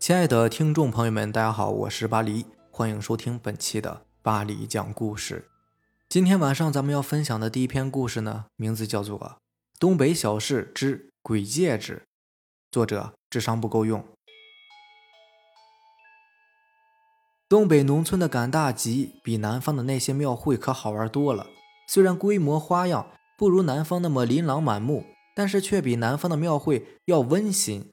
亲爱的听众朋友们，大家好，我是巴黎，欢迎收听本期的巴黎讲故事。今天晚上咱们要分享的第一篇故事呢，名字叫做《东北小事之鬼戒指》，作者智商不够用。东北农村的赶大集比南方的那些庙会可好玩多了，虽然规模花样不如南方那么琳琅满目，但是却比南方的庙会要温馨。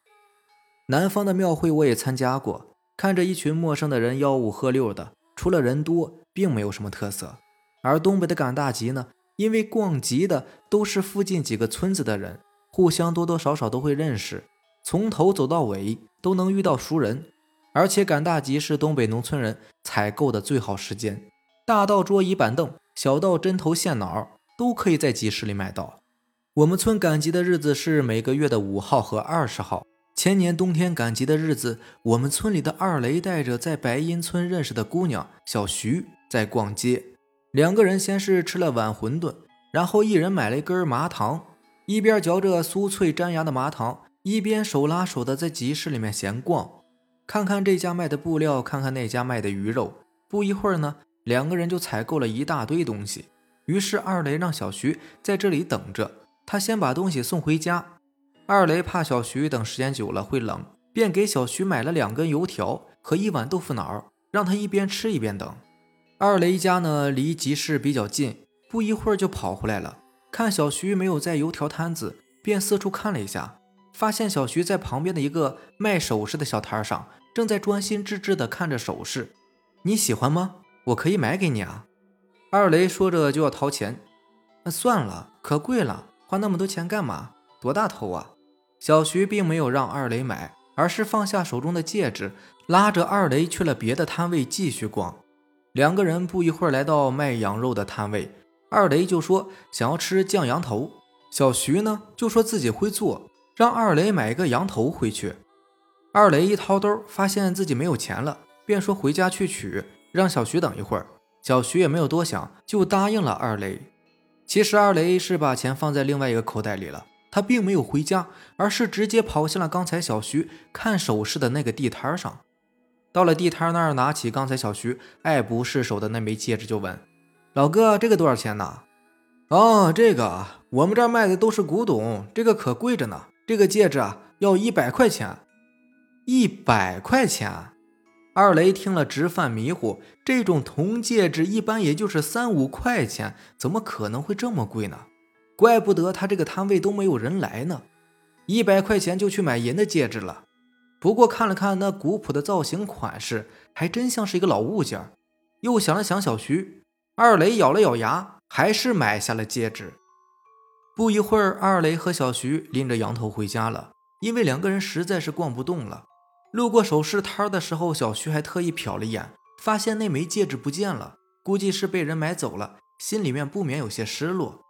南方的庙会我也参加过，看着一群陌生的人吆五喝六的，除了人多，并没有什么特色。而东北的赶大集呢，因为逛集的都是附近几个村子的人，互相多多少少都会认识，从头走到尾都能遇到熟人。而且赶大集是东北农村人采购的最好时间，大到桌椅板凳，小到针头线脑，都可以在集市里买到。我们村赶集的日子是每个月的五号和二十号。前年冬天赶集的日子，我们村里的二雷带着在白银村认识的姑娘小徐在逛街。两个人先是吃了碗馄饨，然后一人买了一根麻糖，一边嚼着酥脆粘牙的麻糖，一边手拉手的在集市里面闲逛，看看这家卖的布料，看看那家卖的鱼肉。不一会儿呢，两个人就采购了一大堆东西。于是二雷让小徐在这里等着，他先把东西送回家。二雷怕小徐等时间久了会冷，便给小徐买了两根油条和一碗豆腐脑，让他一边吃一边等。二雷家呢离集市比较近，不一会儿就跑回来了。看小徐没有在油条摊子，便四处看了一下，发现小徐在旁边的一个卖首饰的小摊上，正在专心致志地看着首饰。你喜欢吗？我可以买给你啊！二雷说着就要掏钱。那算了，可贵了，花那么多钱干嘛？多大头啊！小徐并没有让二雷买，而是放下手中的戒指，拉着二雷去了别的摊位继续逛。两个人不一会儿来到卖羊肉的摊位，二雷就说想要吃酱羊头，小徐呢就说自己会做，让二雷买一个羊头回去。二雷一掏兜，发现自己没有钱了，便说回家去取，让小徐等一会儿。小徐也没有多想，就答应了二雷。其实二雷是把钱放在另外一个口袋里了。他并没有回家，而是直接跑向了刚才小徐看首饰的那个地摊上。到了地摊那儿，拿起刚才小徐爱不释手的那枚戒指，就问：“老哥，这个多少钱呢？”“哦，这个啊我们这儿卖的都是古董，这个可贵着呢。这个戒指啊，要一百块钱。”“一百块钱？”二雷听了直犯迷糊。这种铜戒指一般也就是三五块钱，怎么可能会这么贵呢？怪不得他这个摊位都没有人来呢，一百块钱就去买银的戒指了。不过看了看那古朴的造型款式，还真像是一个老物件。又想了想小徐，二雷咬了咬牙，还是买下了戒指。不一会儿，二雷和小徐拎着羊头回家了，因为两个人实在是逛不动了。路过首饰摊的时候，小徐还特意瞟了一眼，发现那枚戒指不见了，估计是被人买走了，心里面不免有些失落。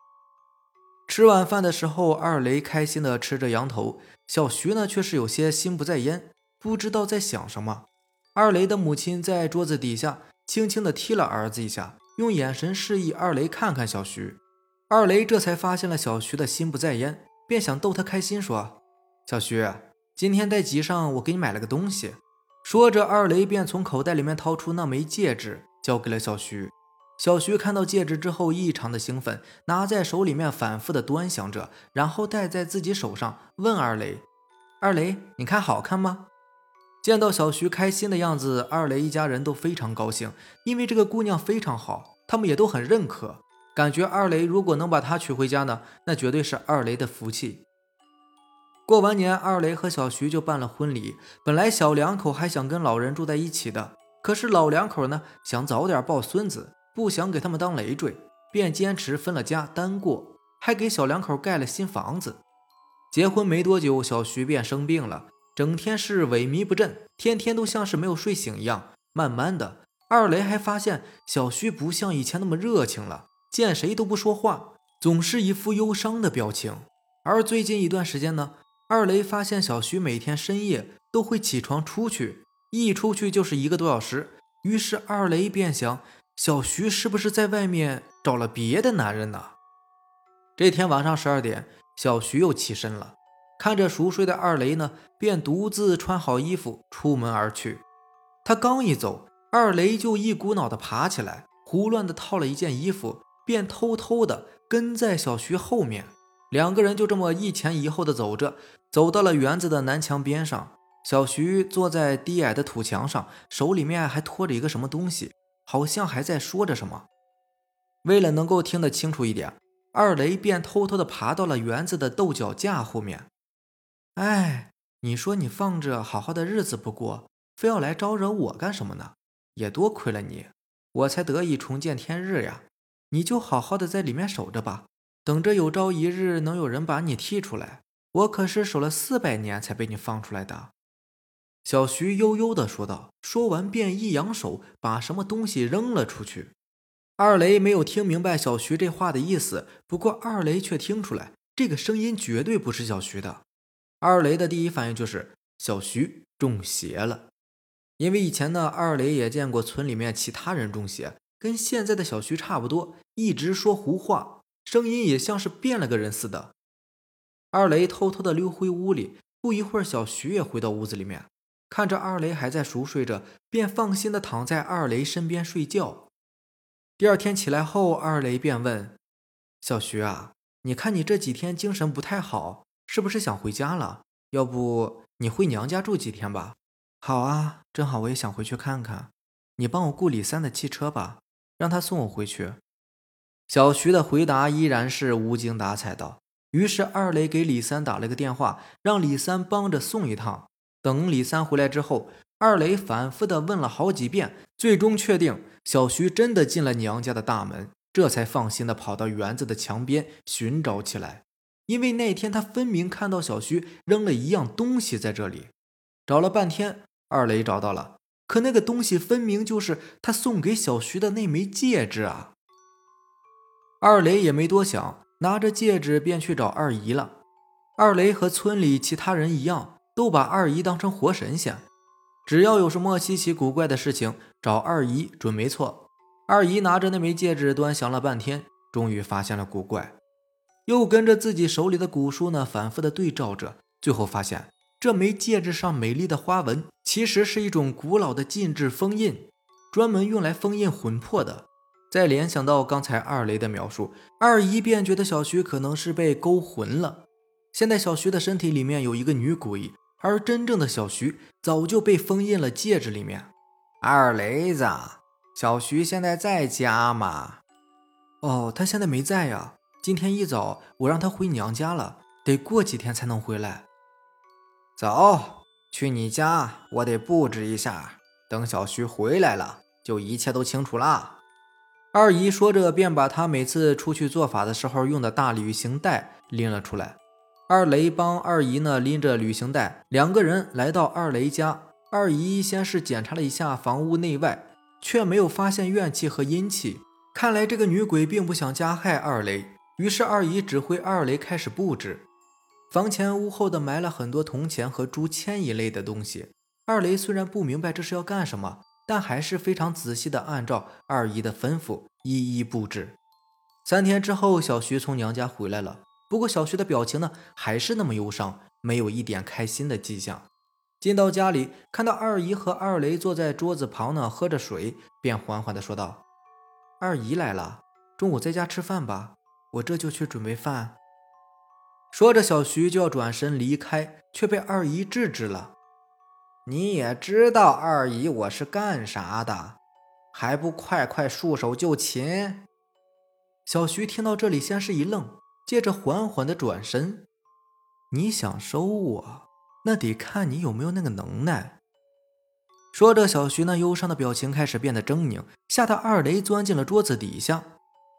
吃晚饭的时候，二雷开心地吃着羊头，小徐呢却是有些心不在焉，不知道在想什么。二雷的母亲在桌子底下轻轻地踢了儿子一下，用眼神示意二雷看看小徐。二雷这才发现了小徐的心不在焉，便想逗他开心，说：“小徐，今天在集上我给你买了个东西。”说着，二雷便从口袋里面掏出那枚戒指，交给了小徐。小徐看到戒指之后，异常的兴奋，拿在手里面反复的端详着，然后戴在自己手上，问二雷：“二雷，你看好看吗？”见到小徐开心的样子，二雷一家人都非常高兴，因为这个姑娘非常好，他们也都很认可，感觉二雷如果能把她娶回家呢，那绝对是二雷的福气。过完年，二雷和小徐就办了婚礼。本来小两口还想跟老人住在一起的，可是老两口呢，想早点抱孙子。不想给他们当累赘，便坚持分了家单过，还给小两口盖了新房子。结婚没多久，小徐便生病了，整天是萎靡不振，天天都像是没有睡醒一样。慢慢的，二雷还发现小徐不像以前那么热情了，见谁都不说话，总是一副忧伤的表情。而最近一段时间呢，二雷发现小徐每天深夜都会起床出去，一出去就是一个多小时。于是二雷便想。小徐是不是在外面找了别的男人呢？这天晚上十二点，小徐又起身了。看着熟睡的二雷呢，便独自穿好衣服出门而去。他刚一走，二雷就一股脑的爬起来，胡乱的套了一件衣服，便偷偷的跟在小徐后面。两个人就这么一前一后的走着，走到了园子的南墙边上。小徐坐在低矮的土墙上，手里面还托着一个什么东西，好像还在说着什么。为了能够听得清楚一点，二雷便偷偷的爬到了园子的豆角架后面。哎，你说你放着好好的日子不过，非要来招惹我干什么呢？也多亏了你，我才得以重见天日呀！你就好好的在里面守着吧，等着有朝一日能有人把你踢出来。我可是守了四百年才被你放出来的。”小徐悠悠的说道。说完便一扬手，把什么东西扔了出去。二雷没有听明白小徐这话的意思，不过二雷却听出来，这个声音绝对不是小徐的。二雷的第一反应就是小徐中邪了，因为以前呢，二雷也见过村里面其他人中邪，跟现在的小徐差不多，一直说胡话，声音也像是变了个人似的。二雷偷偷的溜回屋里，不一会儿，小徐也回到屋子里面，看着二雷还在熟睡着，便放心的躺在二雷身边睡觉。第二天起来后，二雷便问小徐啊，你看你这几天精神不太好。是不是想回家了？要不你回娘家住几天吧？好啊，正好我也想回去看看。你帮我雇李三的汽车吧，让他送我回去。小徐的回答依然是无精打采的。于是二雷给李三打了个电话，让李三帮着送一趟。等李三回来之后，二雷反复的问了好几遍，最终确定小徐真的进了娘家的大门，这才放心的跑到园子的墙边寻找起来。因为那天他分明看到小徐扔了一样东西在这里，找了半天，二雷找到了，可那个东西分明就是他送给小徐的那枚戒指啊！二雷也没多想，拿着戒指便去找二姨了。二雷和村里其他人一样，都把二姨当成活神仙，只要有什么稀奇古怪的事情，找二姨准没错。二姨拿着那枚戒指端详了半天，终于发现了古怪。又跟着自己手里的古书呢，反复的对照着，最后发现这枚戒指上美丽的花纹，其实是一种古老的禁制封印，专门用来封印魂魄的。再联想到刚才二雷的描述，二姨便觉得小徐可能是被勾魂了。现在小徐的身体里面有一个女鬼，而真正的小徐早就被封印了戒指里面。二雷子，小徐现在在家吗？哦，他现在没在呀。今天一早，我让他回娘家了，得过几天才能回来。走，去你家，我得布置一下。等小徐回来了，就一切都清楚啦。二姨说着，便把她每次出去做法的时候用的大旅行袋拎了出来。二雷帮二姨呢拎着旅行袋，两个人来到二雷家。二姨先是检查了一下房屋内外，却没有发现怨气和阴气，看来这个女鬼并不想加害二雷。于是二姨指挥二雷开始布置，房前屋后的埋了很多铜钱和竹签一类的东西。二雷虽然不明白这是要干什么，但还是非常仔细的按照二姨的吩咐一一布置。三天之后，小徐从娘家回来了，不过小徐的表情呢还是那么忧伤，没有一点开心的迹象。进到家里，看到二姨和二雷坐在桌子旁呢喝着水，便缓缓的说道：“二姨来了，中午在家吃饭吧。”我这就去准备饭。说着，小徐就要转身离开，却被二姨制止了。你也知道二姨我是干啥的，还不快快束手就擒？小徐听到这里，先是一愣，接着缓缓的转身。你想收我，那得看你有没有那个能耐。说着，小徐那忧伤的表情开始变得狰狞，吓得二雷钻进了桌子底下。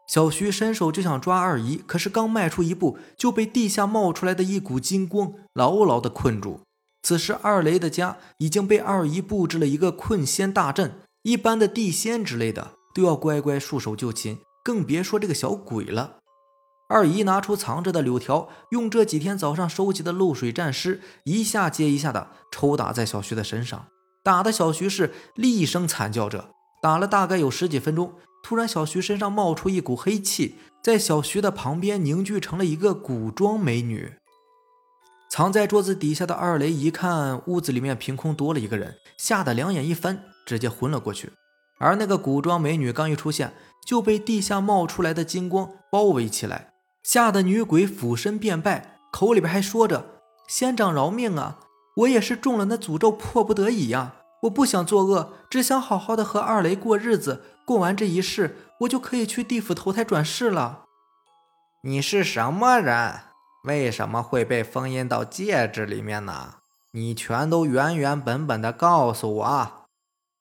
小徐伸手就想抓二姨，可是刚迈出一步，就被地下冒出来的一股金光牢牢的困住。此时，二雷的家已经被二姨布置了一个困仙大阵，一般的地仙之类的都要乖乖束手就擒，更别说这个小鬼了。二姨拿出藏着的柳条，用这几天早上收集的露水战尸，一下接一下的抽打在小徐的身上，打的小徐是厉声惨叫着。打了大概有十几分钟。突然，小徐身上冒出一股黑气，在小徐的旁边凝聚成了一个古装美女。藏在桌子底下的二雷一看屋子里面凭空多了一个人，吓得两眼一翻，直接昏了过去。而那个古装美女刚一出现，就被地下冒出来的金光包围起来，吓得女鬼俯身便拜，口里边还说着：“仙长饶命啊！我也是中了那诅咒，迫不得已呀！我不想作恶，只想好好的和二雷过日子。过完这一世，我就可以去地府投胎转世了。”你是什么人？为什么会被封印到戒指里面呢？你全都原原本本的告诉我。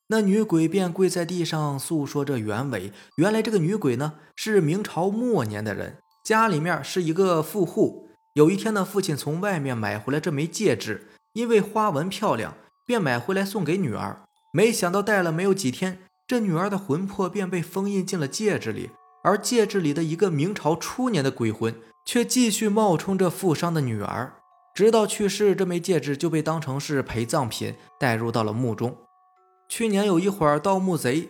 那女鬼便跪在地上诉说着原委。原来这个女鬼呢是明朝末年的人，家里面是一个富户。有一天呢，父亲从外面买回来这枚戒指，因为花纹漂亮，便买回来送给女儿。没想到戴了没有几天，这女儿的魂魄便被封印进了戒指里，而戒指里的一个明朝初年的鬼魂。却继续冒充着富商的女儿，直到去世，这枚戒指就被当成是陪葬品带入到了墓中。去年有一伙盗墓贼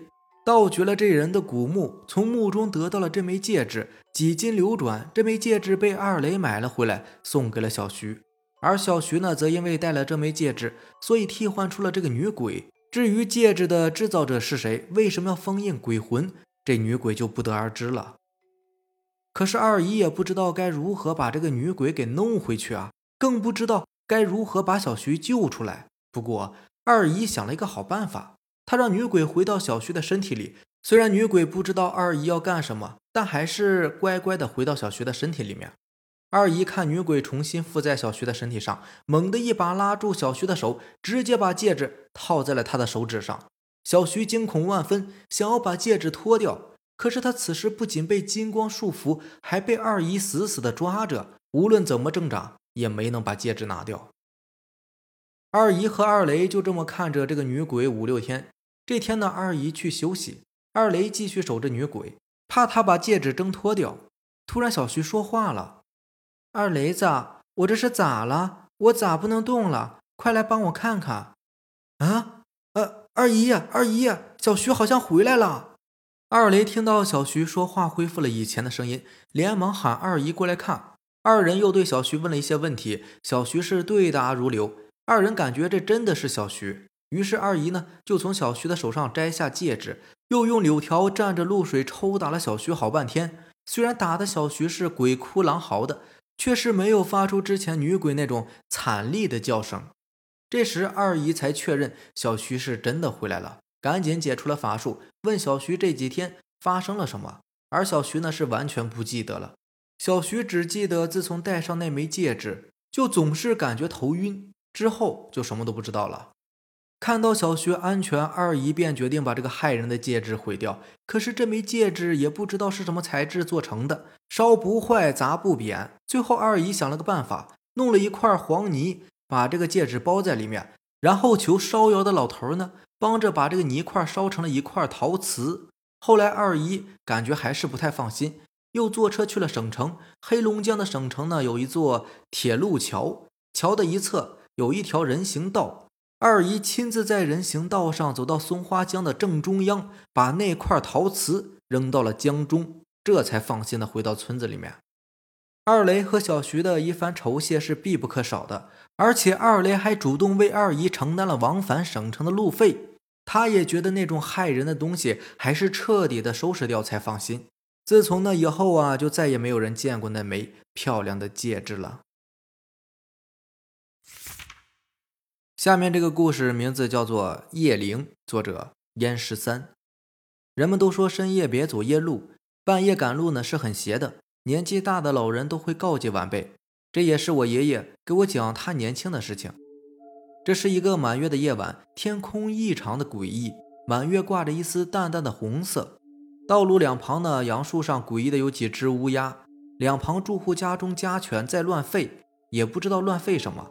盗掘了这人的古墓，从墓中得到了这枚戒指。几经流转，这枚戒指被二雷买了回来，送给了小徐。而小徐呢，则因为戴了这枚戒指，所以替换出了这个女鬼。至于戒指的制造者是谁，为什么要封印鬼魂，这女鬼就不得而知了。可是二姨也不知道该如何把这个女鬼给弄回去啊，更不知道该如何把小徐救出来。不过二姨想了一个好办法，他让女鬼回到小徐的身体里。虽然女鬼不知道二姨要干什么，但还是乖乖的回到小徐的身体里面。二姨看女鬼重新附在小徐的身体上，猛地一把拉住小徐的手，直接把戒指套在了他的手指上。小徐惊恐万分，想要把戒指脱掉。可是他此时不仅被金光束缚，还被二姨死死的抓着，无论怎么挣扎，也没能把戒指拿掉。二姨和二雷就这么看着这个女鬼五六天。这天呢，二姨去休息，二雷继续守着女鬼，怕她把戒指挣脱掉。突然，小徐说话了：“二雷子，我这是咋了？我咋不能动了？快来帮我看看！”啊，呃，二姨，二姨，小徐好像回来了。二雷听到小徐说话，恢复了以前的声音，连忙喊二姨过来看。二人又对小徐问了一些问题，小徐是对答如流。二人感觉这真的是小徐，于是二姨呢就从小徐的手上摘下戒指，又用柳条蘸着露水抽打了小徐好半天。虽然打的小徐是鬼哭狼嚎的，却是没有发出之前女鬼那种惨厉的叫声。这时二姨才确认小徐是真的回来了。赶紧解除了法术，问小徐这几天发生了什么。而小徐呢是完全不记得了。小徐只记得自从戴上那枚戒指，就总是感觉头晕，之后就什么都不知道了。看到小学安全，二姨便决定把这个害人的戒指毁掉。可是这枚戒指也不知道是什么材质做成的，烧不坏，砸不扁。最后二姨想了个办法，弄了一块黄泥，把这个戒指包在里面，然后求烧窑的老头呢。帮着把这个泥块烧成了一块陶瓷。后来二姨感觉还是不太放心，又坐车去了省城。黑龙江的省城呢，有一座铁路桥，桥的一侧有一条人行道。二姨亲自在人行道上走到松花江的正中央，把那块陶瓷扔到了江中，这才放心的回到村子里面。二雷和小徐的一番酬谢是必不可少的。而且二雷还主动为二姨承担了往返省城的路费，他也觉得那种害人的东西还是彻底的收拾掉才放心。自从那以后啊，就再也没有人见过那枚漂亮的戒指了。下面这个故事名字叫做《夜灵》，作者燕十三。人们都说深夜别走夜路，半夜赶路呢是很邪的。年纪大的老人都会告诫晚辈。这也是我爷爷给我讲他年轻的事情。这是一个满月的夜晚，天空异常的诡异，满月挂着一丝淡淡的红色。道路两旁的杨树上诡异的有几只乌鸦，两旁住户家中家犬在乱吠，也不知道乱吠什么。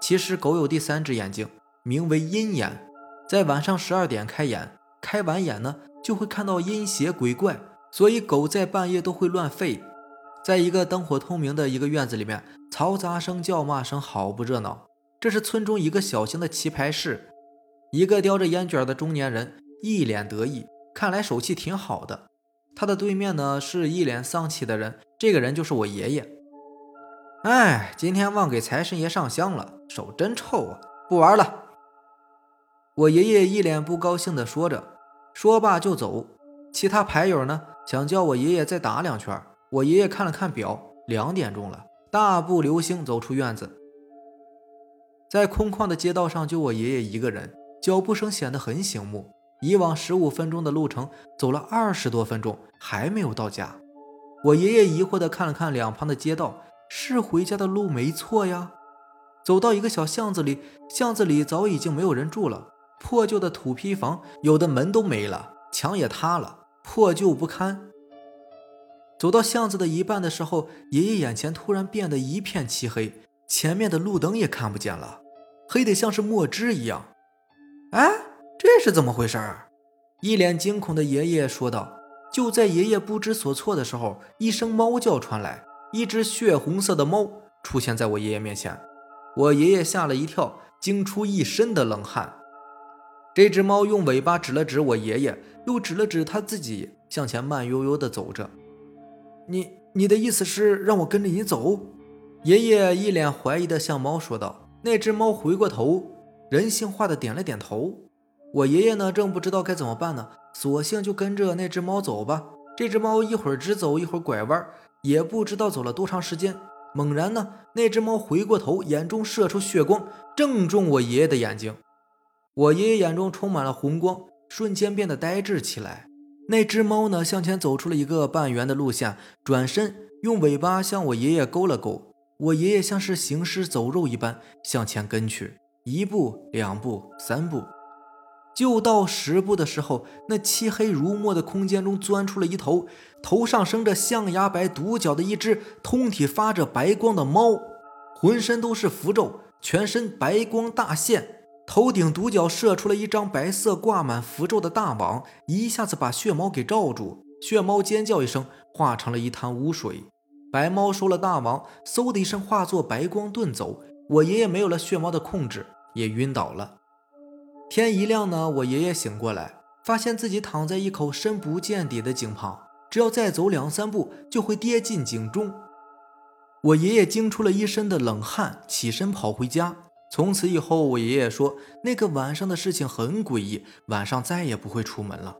其实狗有第三只眼睛，名为阴眼，在晚上十二点开眼，开完眼呢就会看到阴邪鬼怪，所以狗在半夜都会乱吠。在一个灯火通明的一个院子里面。嘈杂声、叫骂声，好不热闹。这是村中一个小型的棋牌室，一个叼着烟卷的中年人一脸得意，看来手气挺好的。他的对面呢是一脸丧气的人，这个人就是我爷爷。哎，今天忘给财神爷上香了，手真臭啊！不玩了。我爷爷一脸不高兴地说着，说罢就走。其他牌友呢，想叫我爷爷再打两圈。我爷爷看了看表，两点钟了，大步流星走出院子。在空旷的街道上，就我爷爷一个人，脚步声显得很醒目。以往十五分钟的路程，走了二十多分钟，还没有到家。我爷爷疑惑地看了看两旁的街道，是回家的路没错呀。走到一个小巷子里，巷子里早已经没有人住了。破旧的土坯房，有的门都没了，墙也塌了，破旧不堪。走到巷子的一半的时候，爷爷眼前突然变得一片漆黑，前面的路灯也看不见了，黑得像是墨汁一样。哎，这是怎么回事？一脸惊恐的爷爷说道。就在爷爷不知所措的时候，一声猫叫传来，一只血红色的猫出现在我爷爷面前。我爷爷吓了一跳，惊出一身的冷汗。这只猫用尾巴指了指我爷爷，又指了指他自己，向前慢悠悠地走着。你你的意思是让我跟着你走？爷爷一脸怀疑地向猫说道。那只猫回过头，人性化的点了点头。我爷爷呢，正不知道该怎么办呢，索性就跟着那只猫走吧。这只猫一会儿直走，一会儿拐弯，也不知道走了多长时间。猛然呢，那只猫回过头，眼中射出血光，正中我爷爷的眼睛。我爷爷眼中充满了红光，瞬间变得呆滞起来。那只猫呢，向前走出了一个半圆的路线，转身用尾巴向我爷爷勾了勾。我爷爷像是行尸走肉一般向前跟去，一步、两步、三步，就到十步的时候，那漆黑如墨的空间中钻出了一头头上生着象牙白独角的一只通体发着白光的猫，浑身都是符咒，全身白光大现。头顶独角射出了一张白色挂满符咒的大网，一下子把血猫给罩住。血猫尖叫一声，化成了一滩污水。白猫收了大网，嗖的一声化作白光遁走。我爷爷没有了血猫的控制，也晕倒了。天一亮呢，我爷爷醒过来，发现自己躺在一口深不见底的井旁，只要再走两三步就会跌进井中。我爷爷惊出了一身的冷汗，起身跑回家。从此以后，我爷爷说那个晚上的事情很诡异，晚上再也不会出门了。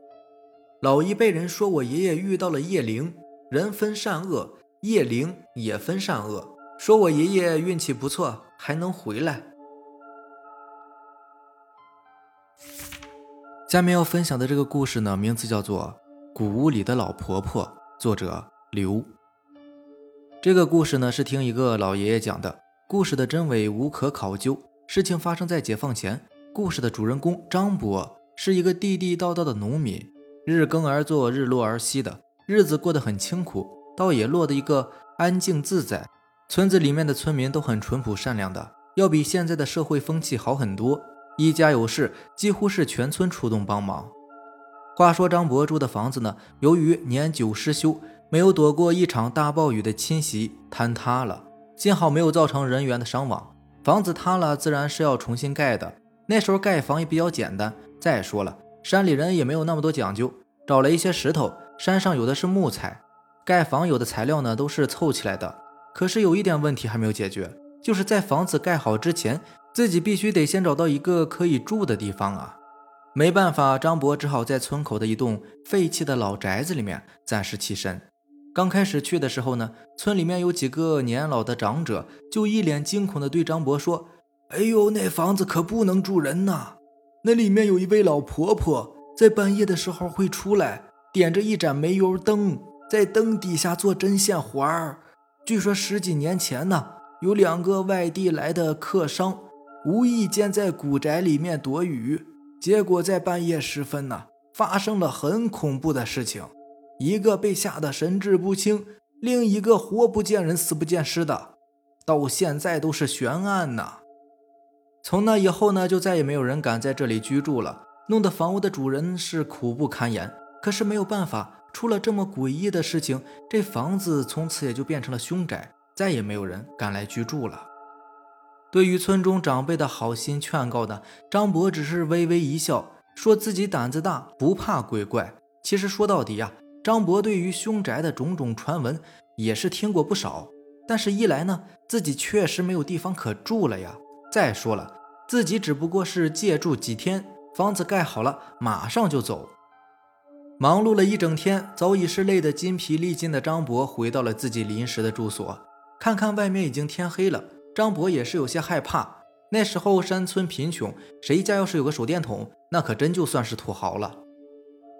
老一辈人说我爷爷遇到了夜灵，人分善恶，夜灵也分善恶。说我爷爷运气不错，还能回来。下面要分享的这个故事呢，名字叫做《古屋里的老婆婆》，作者刘。这个故事呢，是听一个老爷爷讲的。故事的真伪无可考究。事情发生在解放前。故事的主人公张伯是一个地地道道的农民，日耕而作，日落而息的日子过得很清苦，倒也落得一个安静自在。村子里面的村民都很淳朴善良的，要比现在的社会风气好很多。一家有事，几乎是全村出动帮忙。话说张伯住的房子呢，由于年久失修，没有躲过一场大暴雨的侵袭，坍塌了。幸好没有造成人员的伤亡，房子塌了自然是要重新盖的。那时候盖房也比较简单。再说了，山里人也没有那么多讲究，找了一些石头，山上有的是木材，盖房有的材料呢都是凑起来的。可是有一点问题还没有解决，就是在房子盖好之前，自己必须得先找到一个可以住的地方啊。没办法，张博只好在村口的一栋废弃的老宅子里面暂时栖身。刚开始去的时候呢，村里面有几个年老的长者，就一脸惊恐地对张博说：“哎呦，那房子可不能住人呐！那里面有一位老婆婆，在半夜的时候会出来，点着一盏煤油灯，在灯底下做针线活儿。据说十几年前呢，有两个外地来的客商，无意间在古宅里面躲雨，结果在半夜时分呢，发生了很恐怖的事情。”一个被吓得神志不清，另一个活不见人，死不见尸的，到现在都是悬案呢。从那以后呢，就再也没有人敢在这里居住了，弄得房屋的主人是苦不堪言。可是没有办法，出了这么诡异的事情，这房子从此也就变成了凶宅，再也没有人敢来居住了。对于村中长辈的好心劝告呢，张博只是微微一笑，说自己胆子大，不怕鬼怪。其实说到底呀。张博对于凶宅的种种传闻也是听过不少，但是，一来呢，自己确实没有地方可住了呀。再说了，自己只不过是借住几天，房子盖好了，马上就走。忙碌了一整天，早已是累得筋疲力尽的张博回到了自己临时的住所。看看外面已经天黑了，张博也是有些害怕。那时候山村贫穷，谁家要是有个手电筒，那可真就算是土豪了。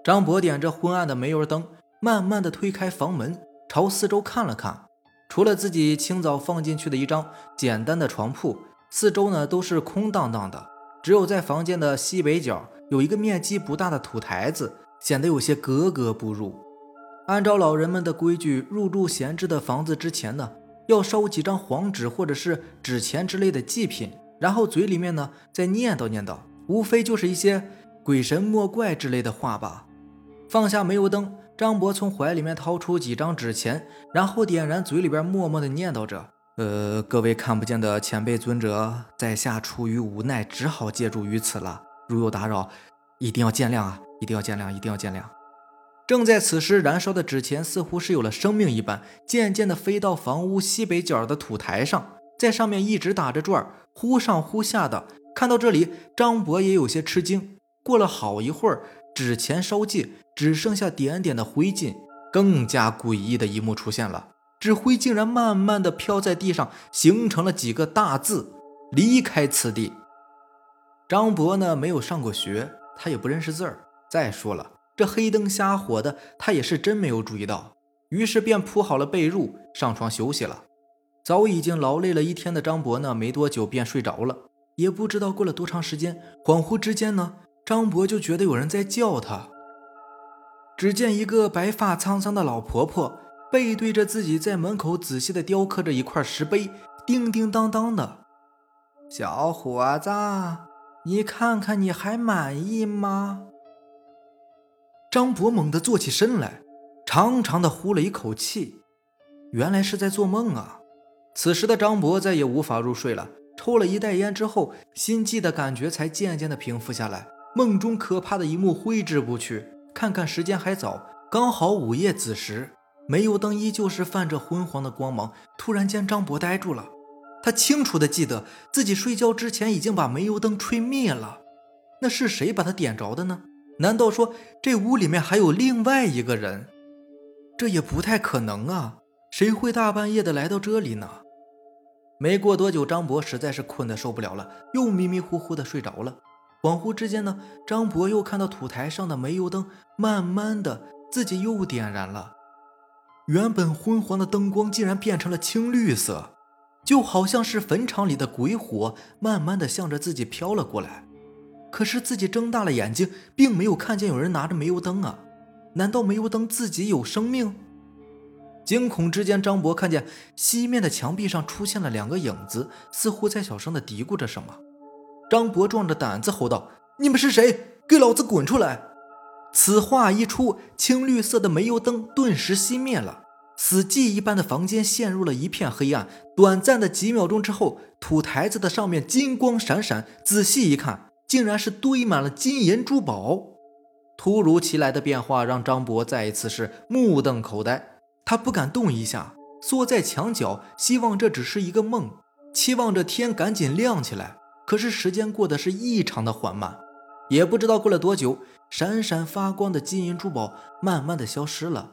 张博点着昏暗的煤油灯，慢慢的推开房门，朝四周看了看。除了自己清早放进去的一张简单的床铺，四周呢都是空荡荡的，只有在房间的西北角有一个面积不大的土台子。显得有些格格不入。按照老人们的规矩，入住闲置的房子之前呢，要烧几张黄纸或者是纸钱之类的祭品，然后嘴里面呢再念叨念叨，无非就是一些鬼神莫怪之类的话吧。放下煤油灯，张博从怀里面掏出几张纸钱，然后点燃，嘴里边默默的念叨着：“呃，各位看不见的前辈尊者，在下出于无奈，只好借助于此了。如有打扰，一定要见谅啊。”一定要见谅，一定要见谅。正在此时，燃烧的纸钱似乎是有了生命一般，渐渐地飞到房屋西北角的土台上，在上面一直打着转，忽上忽下的。看到这里，张博也有些吃惊。过了好一会儿，纸钱烧尽，只剩下点点的灰烬。更加诡异的一幕出现了，纸灰竟然慢慢地飘在地上，形成了几个大字：“离开此地。”张博呢，没有上过学，他也不认识字儿。再说了，这黑灯瞎火的，他也是真没有注意到，于是便铺好了被褥，上床休息了。早已经劳累了一天的张博呢，没多久便睡着了。也不知道过了多长时间，恍惚之间呢，张博就觉得有人在叫他。只见一个白发苍苍的老婆婆背对着自己，在门口仔细的雕刻着一块石碑，叮叮当当的。小伙子，你看看，你还满意吗？张博猛地坐起身来，长长的呼了一口气，原来是在做梦啊！此时的张博再也无法入睡了，抽了一袋烟之后，心悸的感觉才渐渐的平复下来。梦中可怕的一幕挥之不去。看看时间还早，刚好午夜子时，煤油灯依旧是泛着昏黄的光芒。突然间，张博呆住了，他清楚的记得自己睡觉之前已经把煤油灯吹灭了。那是谁把它点着的呢？难道说这屋里面还有另外一个人？这也不太可能啊！谁会大半夜的来到这里呢？没过多久，张博实在是困得受不了了，又迷迷糊糊的睡着了。恍惚之间呢，张博又看到土台上的煤油灯慢慢的自己又点燃了，原本昏黄的灯光竟然变成了青绿色，就好像是坟场里的鬼火慢慢的向着自己飘了过来。可是自己睁大了眼睛，并没有看见有人拿着煤油灯啊！难道煤油灯自己有生命？惊恐之间，张博看见西面的墙壁上出现了两个影子，似乎在小声的嘀咕着什么。张博壮着胆子吼道：“你们是谁？给老子滚出来！”此话一出，青绿色的煤油灯顿时熄灭了，死寂一般的房间陷入了一片黑暗。短暂的几秒钟之后，土台子的上面金光闪闪，仔细一看。竟然是堆满了金银珠宝，突如其来的变化让张博再一次是目瞪口呆。他不敢动一下，缩在墙角，希望这只是一个梦，期望着天赶紧亮起来。可是时间过得是异常的缓慢，也不知道过了多久，闪闪发光的金银珠宝慢慢的消失了，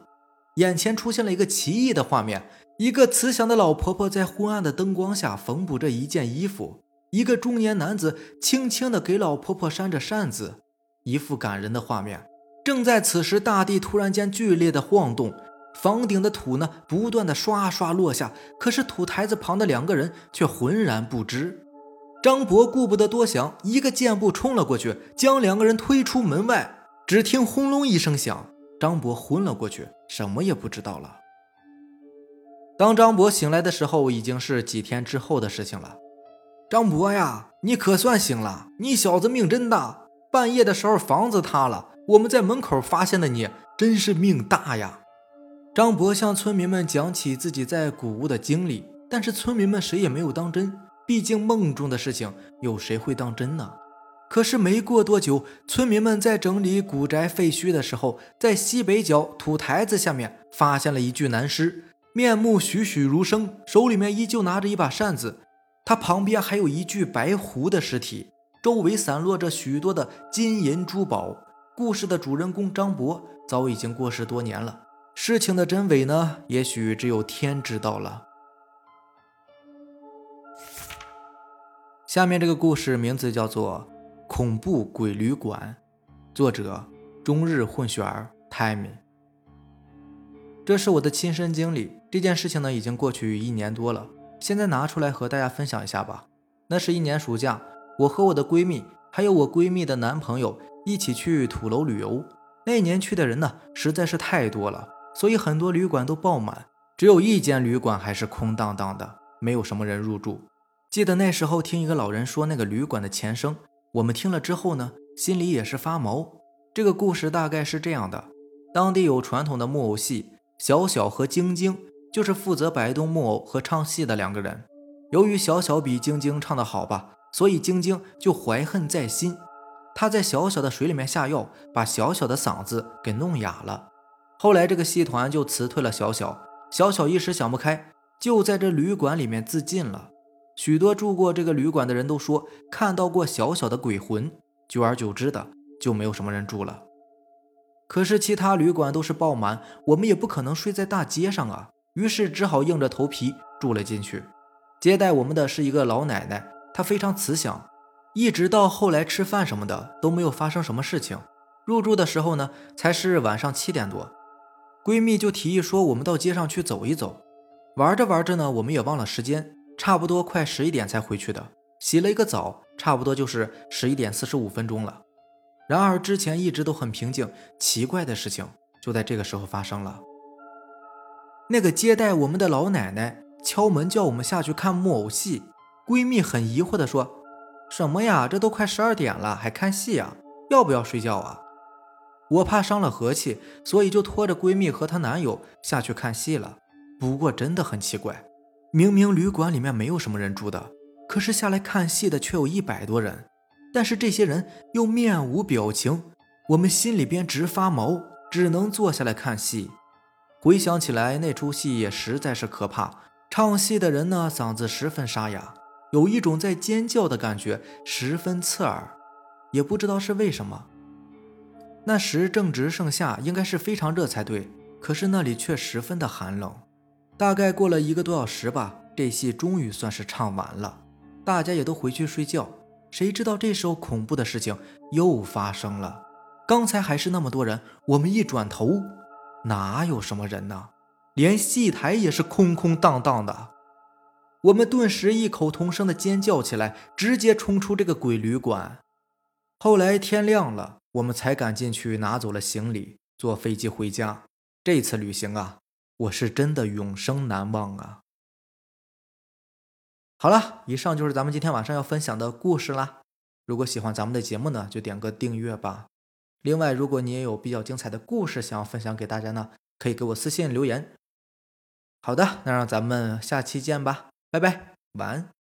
眼前出现了一个奇异的画面：一个慈祥的老婆婆在昏暗的灯光下缝补着一件衣服。一个中年男子轻轻地给老婆婆扇着扇子，一幅感人的画面。正在此时，大地突然间剧烈的晃动，房顶的土呢不断的刷刷落下。可是土台子旁的两个人却浑然不知。张博顾不得多想，一个箭步冲了过去，将两个人推出门外。只听轰隆一声响，张博昏了过去，什么也不知道了。当张博醒来的时候，已经是几天之后的事情了。张博呀，你可算醒了！你小子命真大，半夜的时候房子塌了，我们在门口发现的你，真是命大呀！张博向村民们讲起自己在古屋的经历，但是村民们谁也没有当真，毕竟梦中的事情有谁会当真呢？可是没过多久，村民们在整理古宅废墟的时候，在西北角土台子下面发现了一具男尸。面目栩栩如生，手里面依旧拿着一把扇子。他旁边还有一具白狐的尸体，周围散落着许多的金银珠宝。故事的主人公张博早已经过世多年了，事情的真伪呢？也许只有天知道了。下面这个故事名字叫做《恐怖鬼旅馆》，作者中日混血儿 Timmy。这是我的亲身经历，这件事情呢已经过去一年多了，现在拿出来和大家分享一下吧。那是一年暑假，我和我的闺蜜还有我闺蜜的男朋友一起去土楼旅游。那年去的人呢实在是太多了，所以很多旅馆都爆满，只有一间旅馆还是空荡荡的，没有什么人入住。记得那时候听一个老人说那个旅馆的前生，我们听了之后呢，心里也是发毛。这个故事大概是这样的：当地有传统的木偶戏，小小和晶晶就是负责摆动木偶和唱戏的两个人。由于小小比晶晶唱得好吧，所以晶晶就怀恨在心，她在小小的水里面下药，把小小的嗓子给弄哑了。后来这个戏团就辞退了小小，小小一时想不开，就在这旅馆里面自尽了。许多住过这个旅馆的人都说看到过小小的鬼魂，久而久之的就没有什么人住了。可是其他旅馆都是爆满，我们也不可能睡在大街上啊，于是只好硬着头皮住了进去。接待我们的是一个老奶奶，她非常慈祥，一直到后来吃饭什么的都没有发生什么事情。入住的时候呢，才是晚上七点多，闺蜜就提议说我们到街上去走一走。玩着玩着呢，我们也忘了时间。差不多快十一点才回去的，洗了一个澡，差不多就是十一点四十五分钟了。然而之前一直都很平静，奇怪的事情就在这个时候发生了。那个接待我们的老奶奶敲门叫我们下去看木偶戏，闺蜜很疑惑地说：“什么呀？这都快十二点了，还看戏啊？要不要睡觉啊？”我怕伤了和气，所以就拖着闺蜜和她男友下去看戏了。不过真的很奇怪。明明旅馆里面没有什么人住的，可是下来看戏的却有一百多人，但是这些人又面无表情，我们心里边直发毛，只能坐下来看戏。回想起来，那出戏也实在是可怕。唱戏的人呢，嗓子十分沙哑，有一种在尖叫的感觉，十分刺耳，也不知道是为什么。那时正值盛夏，应该是非常热才对，可是那里却十分的寒冷。大概过了一个多小时吧，这戏终于算是唱完了，大家也都回去睡觉。谁知道这时候恐怖的事情又发生了。刚才还是那么多人，我们一转头，哪有什么人呢？连戏台也是空空荡荡的。我们顿时异口同声的尖叫起来，直接冲出这个鬼旅馆。后来天亮了，我们才敢进去拿走了行李，坐飞机回家。这次旅行啊。我是真的永生难忘啊！好了，以上就是咱们今天晚上要分享的故事啦。如果喜欢咱们的节目呢，就点个订阅吧。另外，如果你也有比较精彩的故事想要分享给大家呢，可以给我私信留言。好的，那让咱们下期见吧，拜拜，晚安。